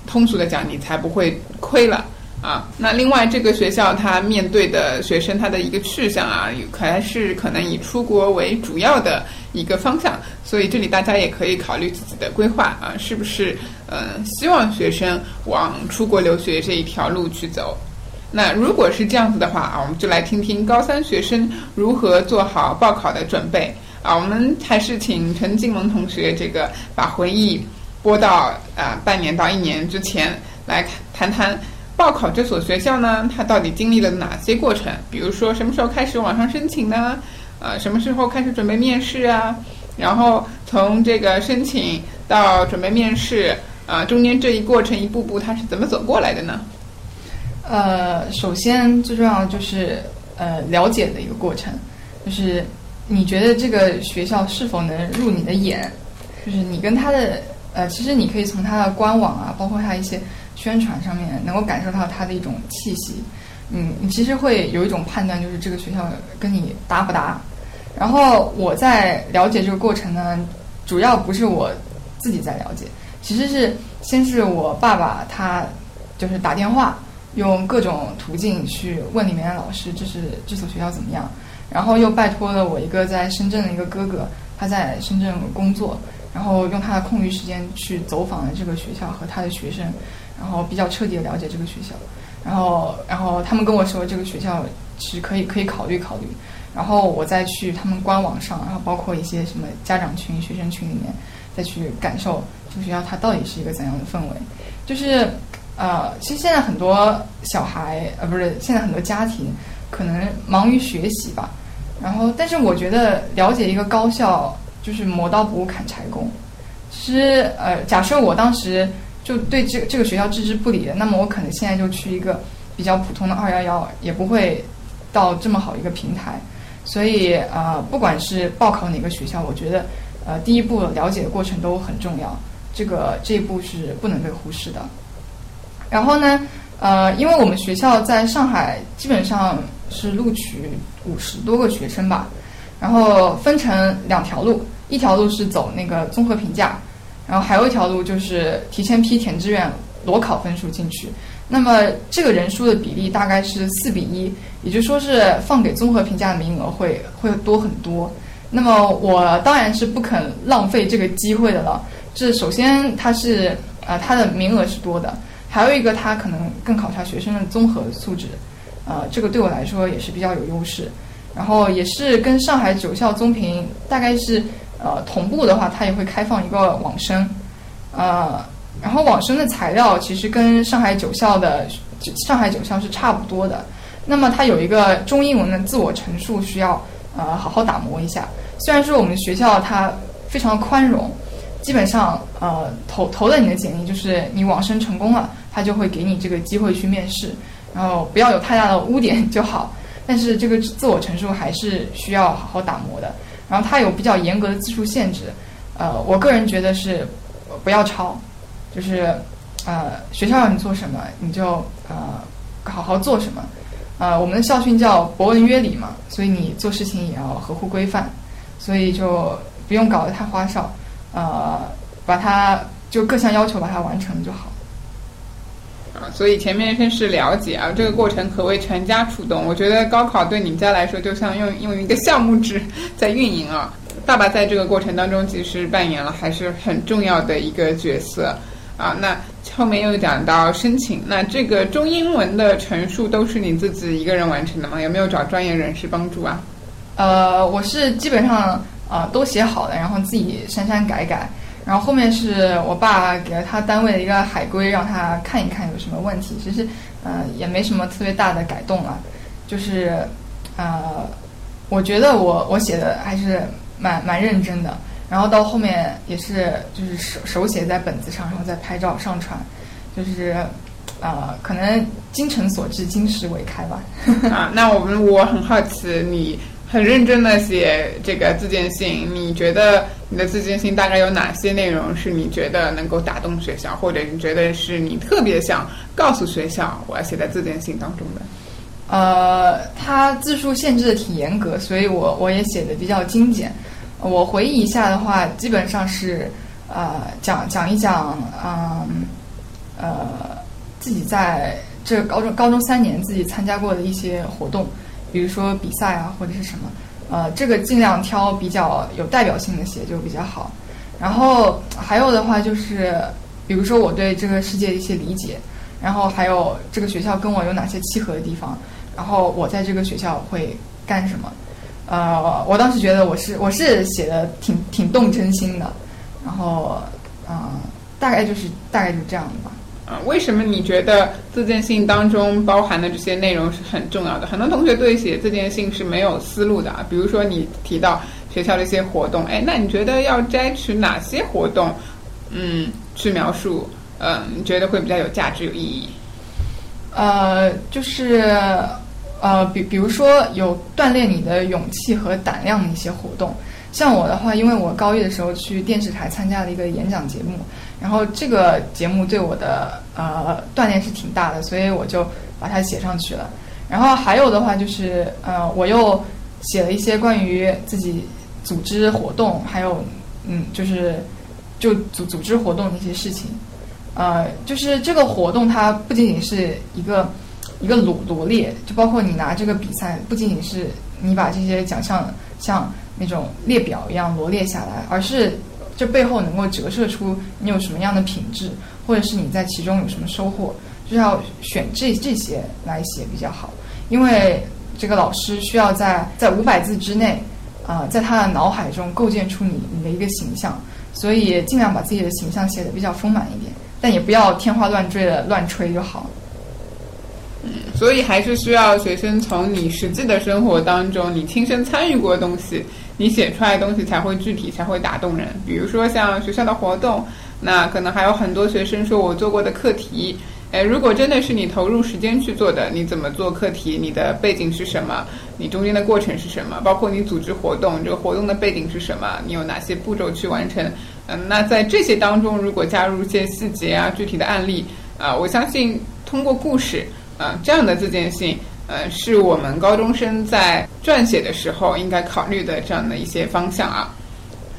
通俗的讲，你才不会亏了啊。那另外，这个学校它面对的学生他的一个去向啊，还是可能以出国为主要的一个方向。所以这里大家也可以考虑自己的规划啊，是不是呃希望学生往出国留学这一条路去走？那如果是这样子的话啊，我们就来听听高三学生如何做好报考的准备啊。我们还是请陈静萌同学这个把回忆拨到啊半年到一年之前来谈谈报考这所学校呢，它到底经历了哪些过程？比如说什么时候开始网上申请呢？呃，什么时候开始准备面试啊？然后从这个申请到准备面试啊，中间这一过程一步步它是怎么走过来的呢？呃，首先最重要的就是呃了解的一个过程，就是你觉得这个学校是否能入你的眼，就是你跟他的呃，其实你可以从他的官网啊，包括他一些宣传上面，能够感受到他的一种气息。嗯，你其实会有一种判断，就是这个学校跟你搭不搭。然后我在了解这个过程呢，主要不是我自己在了解，其实是先是我爸爸他就是打电话。用各种途径去问里面的老师，这是这所学校怎么样？然后又拜托了我一个在深圳的一个哥哥，他在深圳工作，然后用他的空余时间去走访了这个学校和他的学生，然后比较彻底的了解这个学校。然后，然后他们跟我说这个学校是可以可以考虑考虑。然后我再去他们官网上，然后包括一些什么家长群、学生群里面，再去感受这个学校它到底是一个怎样的氛围，就是。呃，其实现在很多小孩，呃，不是现在很多家庭，可能忙于学习吧。然后，但是我觉得了解一个高校，就是磨刀不误砍柴工。其实，呃，假设我当时就对这这个学校置之不理，那么我可能现在就去一个比较普通的二幺幺，也不会到这么好一个平台。所以，呃，不管是报考哪个学校，我觉得，呃，第一步了解的过程都很重要。这个这一步是不能被忽视的。然后呢，呃，因为我们学校在上海基本上是录取五十多个学生吧，然后分成两条路，一条路是走那个综合评价，然后还有一条路就是提前批填志愿裸考分数进去。那么这个人数的比例大概是四比一，也就说是放给综合评价的名额会会多很多。那么我当然是不肯浪费这个机会的了。这首先它是呃它的名额是多的。还有一个，它可能更考察学生的综合素质，呃，这个对我来说也是比较有优势。然后也是跟上海九校综评大概是呃同步的话，它也会开放一个网申，呃，然后网申的材料其实跟上海九校的上海九校是差不多的。那么它有一个中英文的自我陈述需要呃好好打磨一下。虽然说我们学校它非常宽容。基本上，呃，投投了你的简历，就是你网申成功了，他就会给你这个机会去面试，然后不要有太大的污点就好。但是这个自我陈述还是需要好好打磨的。然后它有比较严格的字数限制，呃，我个人觉得是不要抄，就是呃，学校让你做什么你就呃好好做什么。呃，我们的校训叫博文约礼嘛，所以你做事情也要合乎规范，所以就不用搞得太花哨。呃，把它就各项要求把它完成就好。所以前面先是了解啊，这个过程可谓全家出动。我觉得高考对你们家来说，就像用用一个项目制 在运营啊。爸爸在这个过程当中其实扮演了还是很重要的一个角色啊。那后面又讲到申请，那这个中英文的陈述都是你自己一个人完成的吗？有没有找专业人士帮助啊？呃，我是基本上。啊，都写好了，然后自己删删改改，然后后面是我爸给了他单位的一个海归，让他看一看有什么问题。其实，呃，也没什么特别大的改动了，就是，呃，我觉得我我写的还是蛮蛮认真的。然后到后面也是就是手手写在本子上，然后再拍照上传，就是，呃，可能精诚所至，金石为开吧。啊，那我们我很好奇你。很认真的写这个自荐信，你觉得你的自荐信大概有哪些内容是你觉得能够打动学校，或者你觉得是你特别想告诉学校我要写在自荐信当中的？呃，它字数限制的挺严格，所以我我也写的比较精简。我回忆一下的话，基本上是呃讲讲一讲，嗯呃自己在这高中高中三年自己参加过的一些活动。比如说比赛啊，或者是什么，呃，这个尽量挑比较有代表性的写就比较好。然后还有的话就是，比如说我对这个世界的一些理解，然后还有这个学校跟我有哪些契合的地方，然后我在这个学校会干什么。呃，我当时觉得我是我是写的挺挺动真心的，然后嗯，大概就是大概就这样吧。啊，为什么你觉得自荐信当中包含的这些内容是很重要的？很多同学对写自荐信是没有思路的啊。比如说你提到学校的一些活动，哎，那你觉得要摘取哪些活动，嗯，去描述，嗯，你觉得会比较有价值、有意义？呃，就是，呃，比比如说有锻炼你的勇气和胆量的一些活动。像我的话，因为我高一的时候去电视台参加了一个演讲节目，然后这个节目对我的呃锻炼是挺大的，所以我就把它写上去了。然后还有的话就是呃，我又写了一些关于自己组织活动，还有嗯，就是就组组织活动的一些事情。呃，就是这个活动它不仅仅是一个一个罗罗列，就包括你拿这个比赛，不仅仅是你把这些奖项像。那种列表一样罗列下来，而是这背后能够折射出你有什么样的品质，或者是你在其中有什么收获，就要选这这些来写比较好。因为这个老师需要在在五百字之内，啊，在他的脑海中构建出你你的一个形象，所以尽量把自己的形象写的比较丰满一点，但也不要天花乱坠的乱吹就好。了，所以还是需要学生从你实际的生活当中，你亲身参与过的东西。你写出来的东西才会具体，才会打动人。比如说像学校的活动，那可能还有很多学生说我做过的课题。哎，如果真的是你投入时间去做的，你怎么做课题？你的背景是什么？你中间的过程是什么？包括你组织活动，这个活动的背景是什么？你有哪些步骤去完成？嗯，那在这些当中，如果加入一些细节啊、具体的案例啊，我相信通过故事啊这样的自荐信。呃，是我们高中生在撰写的时候应该考虑的这样的一些方向啊。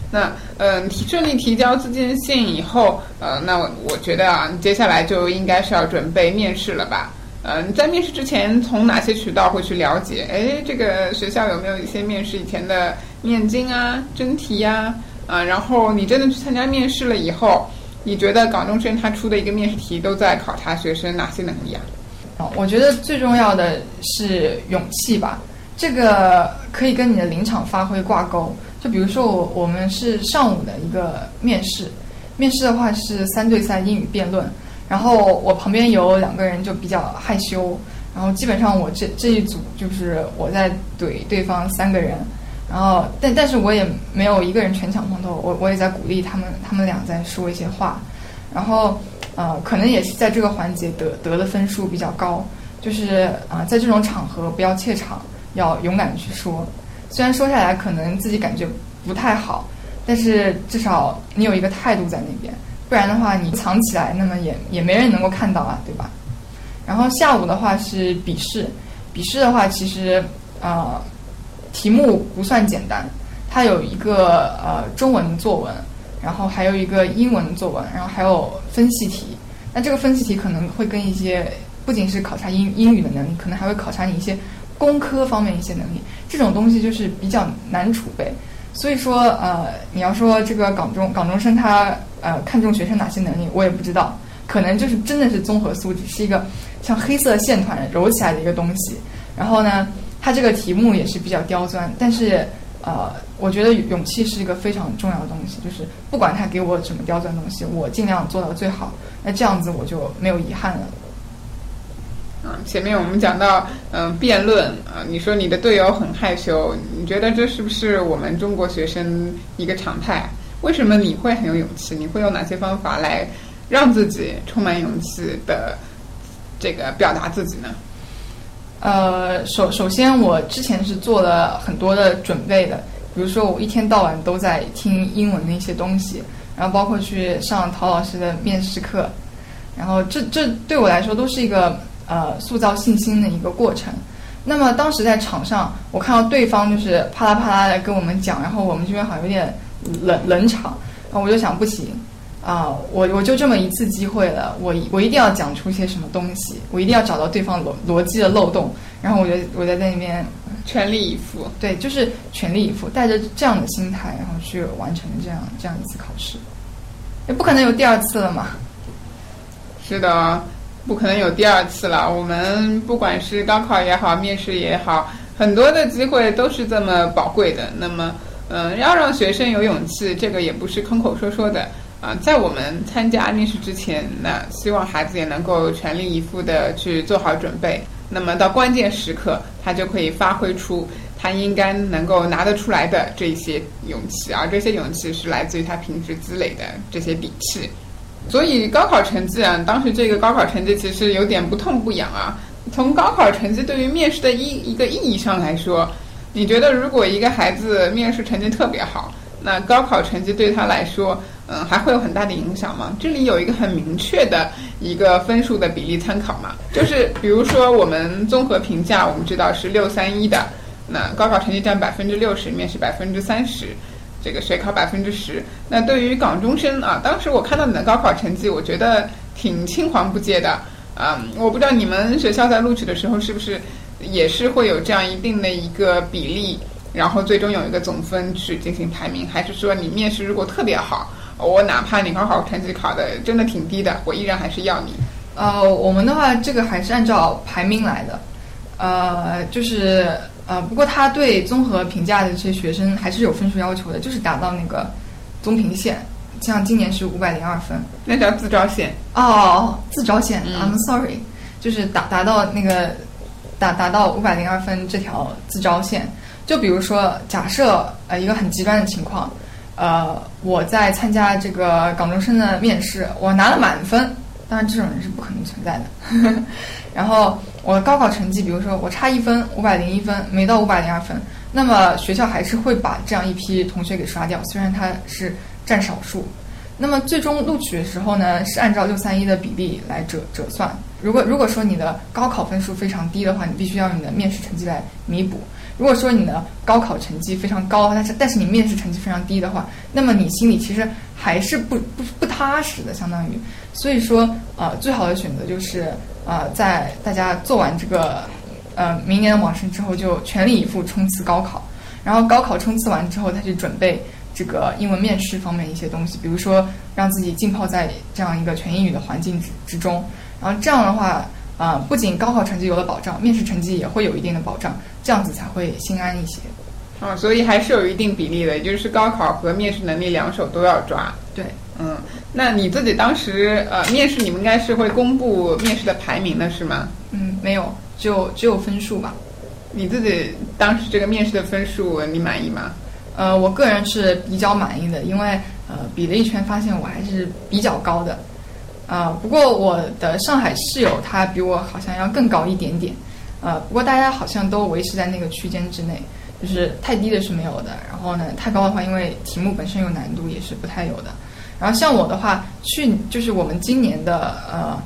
那，嗯，顺利提交自荐信以后，呃，那我觉得啊，接下来就应该是要准备面试了吧？嗯，在面试之前，从哪些渠道会去了解？哎，这个学校有没有一些面试以前的面经啊、真题呀？啊，然后你真的去参加面试了以后，你觉得港中生他出的一个面试题都在考察学生哪些能力啊？我觉得最重要的是勇气吧，这个可以跟你的临场发挥挂钩。就比如说我我们是上午的一个面试，面试的话是三对三英语辩论，然后我旁边有两个人就比较害羞，然后基本上我这这一组就是我在怼对方三个人，然后但但是我也没有一个人全场通透，我我也在鼓励他们，他们俩在说一些话，然后。呃，可能也是在这个环节得得的分数比较高，就是啊，在这种场合不要怯场，要勇敢去说。虽然说下来可能自己感觉不太好，但是至少你有一个态度在那边，不然的话你藏起来，那么也也没人能够看到啊，对吧？然后下午的话是笔试，笔试的话其实呃，题目不算简单，它有一个呃中文作文。然后还有一个英文作文，然后还有分析题。那这个分析题可能会跟一些不仅是考察英英语的能力，可能还会考察你一些工科方面一些能力。这种东西就是比较难储备。所以说，呃，你要说这个港中港中生他呃看重学生哪些能力，我也不知道。可能就是真的是综合素质，是一个像黑色线团揉起来的一个东西。然后呢，它这个题目也是比较刁钻，但是。呃，我觉得勇气是一个非常重要的东西，就是不管他给我什么刁钻东西，我尽量做到最好。那这样子我就没有遗憾了。嗯，前面我们讲到，嗯，辩论啊，你说你的队友很害羞，你觉得这是不是我们中国学生一个常态？为什么你会很有勇气？你会用哪些方法来让自己充满勇气的这个表达自己呢？呃，首首先我之前是做了很多的准备的，比如说我一天到晚都在听英文的一些东西，然后包括去上陶老师的面试课，然后这这对我来说都是一个呃塑造信心的一个过程。那么当时在场上，我看到对方就是啪啦啪啦的跟我们讲，然后我们这边好像有点冷冷场，然后我就想不行。啊，我我就这么一次机会了，我我一定要讲出些什么东西，我一定要找到对方逻逻辑的漏洞，然后我就我在那边全力以赴，对，就是全力以赴，带着这样的心态，然后去完成这样这样一次考试，也不可能有第二次了嘛。是的，不可能有第二次了。我们不管是高考也好，面试也好，很多的机会都是这么宝贵的。那么，嗯，要让学生有勇气，这个也不是空口说说的。啊，在我们参加面试之前，那希望孩子也能够全力以赴的去做好准备。那么到关键时刻，他就可以发挥出他应该能够拿得出来的这些勇气，而这些勇气是来自于他平时积累的这些底气。所以高考成绩啊，当时这个高考成绩其实有点不痛不痒啊。从高考成绩对于面试的一一个意义上来说，你觉得如果一个孩子面试成绩特别好，那高考成绩对他来说？嗯，还会有很大的影响吗？这里有一个很明确的一个分数的比例参考嘛，就是比如说我们综合评价，我们知道是六三一的，那高考成绩占百分之六十，面试百分之三十，这个学考百分之十。那对于港中生啊，当时我看到你的高考成绩，我觉得挺青黄不接的啊。我不知道你们学校在录取的时候是不是也是会有这样一定的一个比例，然后最终有一个总分去进行排名，还是说你面试如果特别好？我哪怕你高考成绩考的真的挺低的，我依然还是要你。呃，我们的话，这个还是按照排名来的。呃，就是呃，不过他对综合评价的这些学生还是有分数要求的，就是达到那个综评线。像今年是五百零二分，那叫自招线。哦，自招线，I'm sorry，就是达达到那个达达到五百零二分这条自招线。就比如说，假设呃一个很极端的情况。呃，我在参加这个港中生的面试，我拿了满分，当然这种人是不可能存在的。然后我高考成绩，比如说我差一分，五百零一分，没到五百零二分，那么学校还是会把这样一批同学给刷掉，虽然他是占少数。那么最终录取的时候呢，是按照六三一的比例来折折算。如果如果说你的高考分数非常低的话，你必须要你的面试成绩来弥补。如果说你的高考成绩非常高，但是但是你面试成绩非常低的话，那么你心里其实还是不不不踏实的，相当于。所以说，呃，最好的选择就是呃，在大家做完这个呃明年的网申之后，就全力以赴冲刺高考。然后高考冲刺完之后，再去准备这个英文面试方面一些东西，比如说让自己浸泡在这样一个全英语的环境之之中。然后这样的话。啊，不仅高考成绩有了保障，面试成绩也会有一定的保障，这样子才会心安一些。啊，所以还是有一定比例的，也就是高考和面试能力两手都要抓。对，嗯，那你自己当时呃面试，你们应该是会公布面试的排名的是吗？嗯，没有，就只有分数吧。你自己当时这个面试的分数你满意吗？呃，我个人是比较满意的，因为呃比了一圈，发现我还是比较高的。啊，不过我的上海室友他比我好像要更高一点点，呃，不过大家好像都维持在那个区间之内，就是太低的是没有的，然后呢，太高的话，因为题目本身有难度，也是不太有的。然后像我的话，去就是我们今年的呃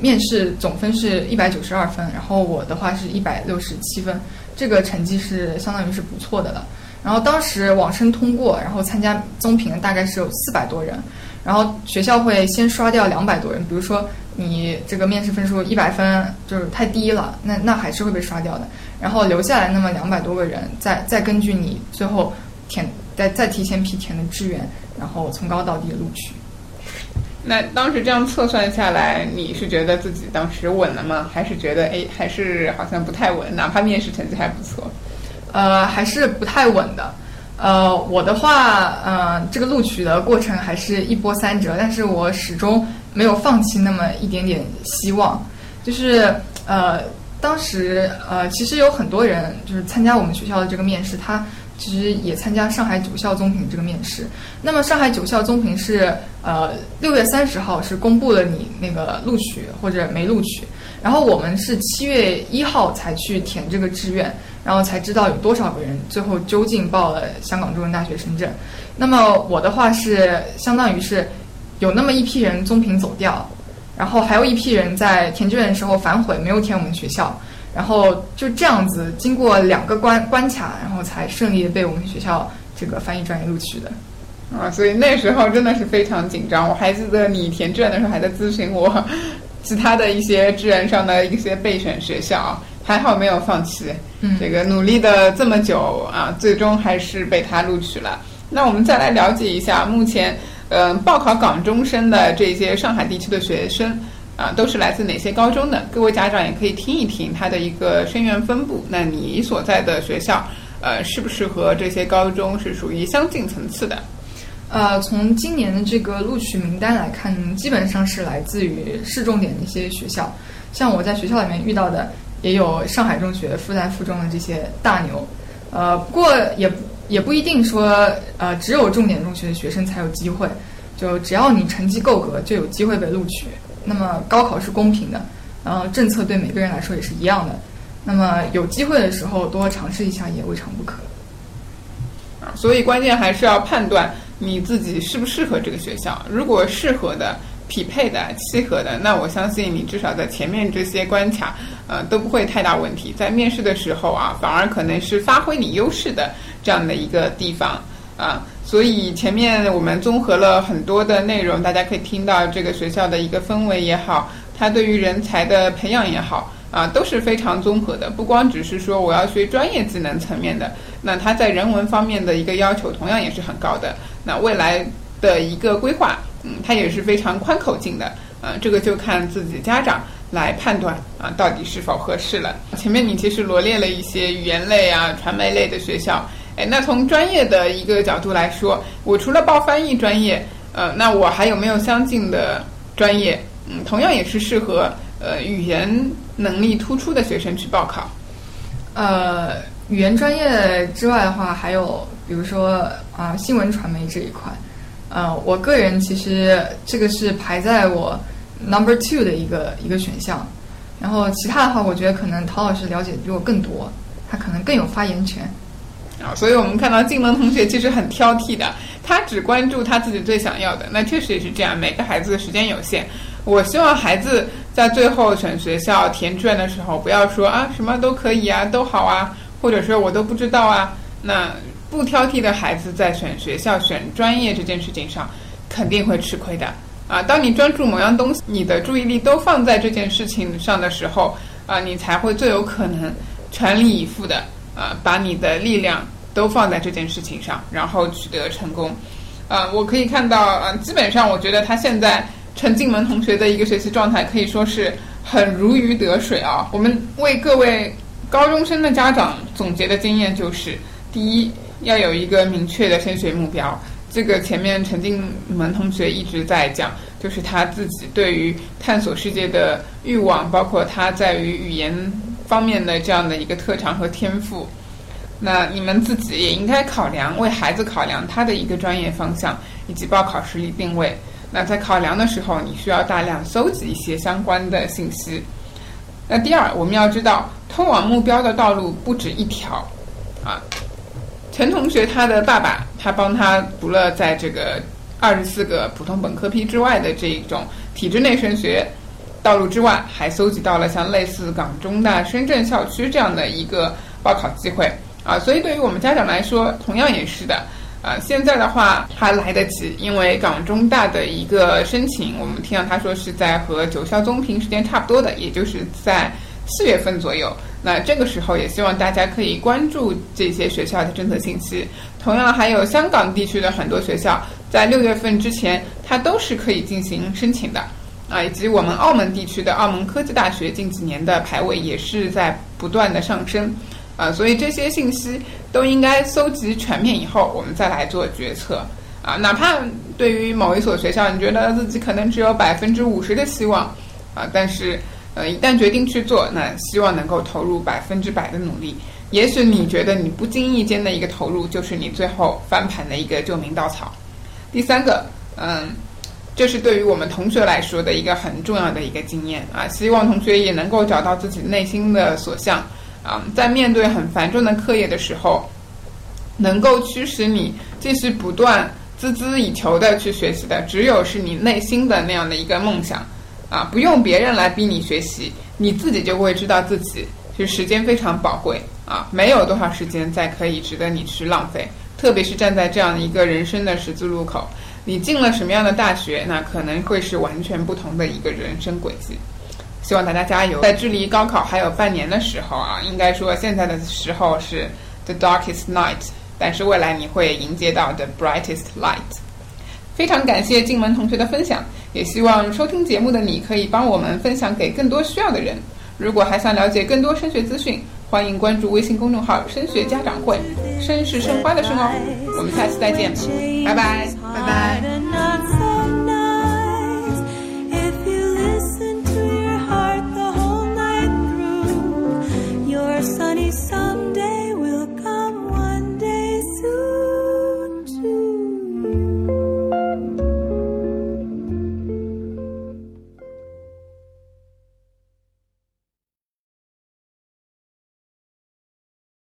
面试总分是一百九十二分，然后我的话是一百六十七分，这个成绩是相当于是不错的了。然后当时网申通过，然后参加综评大概是有四百多人。然后学校会先刷掉两百多人，比如说你这个面试分数一百分就是太低了，那那还是会被刷掉的。然后留下来那么两百多个人，再再根据你最后填再再提前批填的志愿，然后从高到低录取。那当时这样测算下来，你是觉得自己当时稳了吗？还是觉得哎还是好像不太稳？哪怕面试成绩还不错，呃，还是不太稳的。呃，我的话，呃，这个录取的过程还是一波三折，但是我始终没有放弃那么一点点希望。就是呃，当时呃，其实有很多人就是参加我们学校的这个面试，他其实也参加上海九校综评这个面试。那么上海九校综评是呃六月三十号是公布了你那个录取或者没录取，然后我们是七月一号才去填这个志愿，然后才知道有多少个人最后究竟报了香港中文大学深圳。那么我的话是相当于是有那么一批人综评走掉，然后还有一批人在填志愿的时候反悔，没有填我们学校。然后就这样子，经过两个关关卡，然后才顺利的被我们学校这个翻译专业录取的。啊，所以那时候真的是非常紧张。我还记得你填志愿的时候还在咨询我 其他的一些志愿上的一些备选学校，还好没有放弃。嗯，这个努力的这么久啊，最终还是被他录取了。那我们再来了解一下目前嗯报考港中生的这些上海地区的学生。啊，都是来自哪些高中的？各位家长也可以听一听他的一个生源分布。那你所在的学校，呃，是不是和这些高中是属于相近层次的？呃，从今年的这个录取名单来看，基本上是来自于市重点的一些学校。像我在学校里面遇到的，也有上海中学、复旦附中的这些大牛。呃，不过也也不一定说，呃，只有重点中学的学生才有机会。就只要你成绩够格，就有机会被录取。那么高考是公平的，然后政策对每个人来说也是一样的。那么有机会的时候多尝试一下也未尝不可。所以关键还是要判断你自己适不适合这个学校。如果适合的、匹配的、契合的，那我相信你至少在前面这些关卡，呃，都不会太大问题。在面试的时候啊，反而可能是发挥你优势的这样的一个地方啊。所以前面我们综合了很多的内容，大家可以听到这个学校的一个氛围也好，它对于人才的培养也好，啊都是非常综合的。不光只是说我要学专业技能层面的，那它在人文方面的一个要求同样也是很高的。那未来的一个规划，嗯，它也是非常宽口径的，啊，这个就看自己家长来判断啊，到底是否合适了。前面你其实罗列了一些语言类啊、传媒类的学校。哎，那从专业的一个角度来说，我除了报翻译专业，呃，那我还有没有相近的专业？嗯，同样也是适合呃语言能力突出的学生去报考。呃，语言专业之外的话，还有比如说啊新闻传媒这一块，呃，我个人其实这个是排在我 number two 的一个一个选项。然后其他的话，我觉得可能陶老师了解比我更多，他可能更有发言权。啊，所以我们看到静门同学其实很挑剔的，他只关注他自己最想要的。那确实也是这样，每个孩子的时间有限。我希望孩子在最后选学校填志愿的时候，不要说啊什么都可以啊，都好啊，或者说我都不知道啊。那不挑剔的孩子在选学校、选专业这件事情上，肯定会吃亏的啊。当你专注某样东西，你的注意力都放在这件事情上的时候，啊，你才会最有可能全力以赴的。啊，把你的力量都放在这件事情上，然后取得成功。啊，我可以看到，啊，基本上我觉得他现在陈静文同学的一个学习状态可以说是很如鱼得水啊。我们为各位高中生的家长总结的经验就是：第一，要有一个明确的升学目标。这个前面陈静门同学一直在讲，就是他自己对于探索世界的欲望，包括他在于语言。方面的这样的一个特长和天赋，那你们自己也应该考量，为孩子考量他的一个专业方向以及报考实力定位。那在考量的时候，你需要大量搜集一些相关的信息。那第二，我们要知道，通往目标的道路不止一条。陈同学他的爸爸，他帮他读了在这个二十四个普通本科批之外的这一种体制内升学。道路之外，还搜集到了像类似港中大深圳校区这样的一个报考机会啊，所以对于我们家长来说，同样也是的啊。现在的话还来得及，因为港中大的一个申请，我们听到他说是在和九校综评时间差不多的，也就是在四月份左右。那这个时候也希望大家可以关注这些学校的政策信息。同样，还有香港地区的很多学校在六月份之前，它都是可以进行申请的。啊，以及我们澳门地区的澳门科技大学近几年的排位也是在不断的上升，啊，所以这些信息都应该搜集全面以后，我们再来做决策。啊，哪怕对于某一所学校，你觉得自己可能只有百分之五十的希望，啊，但是呃，一旦决定去做，那希望能够投入百分之百的努力。也许你觉得你不经意间的一个投入，就是你最后翻盘的一个救命稻草。第三个，嗯。这是对于我们同学来说的一个很重要的一个经验啊！希望同学也能够找到自己内心的所向啊，在面对很繁重的课业的时候，能够驱使你继续不断孜孜以求的去学习的，只有是你内心的那样的一个梦想啊！不用别人来逼你学习，你自己就会知道自己是时间非常宝贵啊，没有多少时间再可以值得你去浪费，特别是站在这样的一个人生的十字路口。你进了什么样的大学，那可能会是完全不同的一个人生轨迹。希望大家加油！在距离高考还有半年的时候啊，应该说现在的时候是 the darkest night，但是未来你会迎接到 the brightest light。非常感谢静门同学的分享，也希望收听节目的你可以帮我们分享给更多需要的人。如果还想了解更多升学资讯，欢迎关注微信公众号“升学家长会”，生是生花的生哦。我们下期再见，拜拜，拜拜。Sunny someday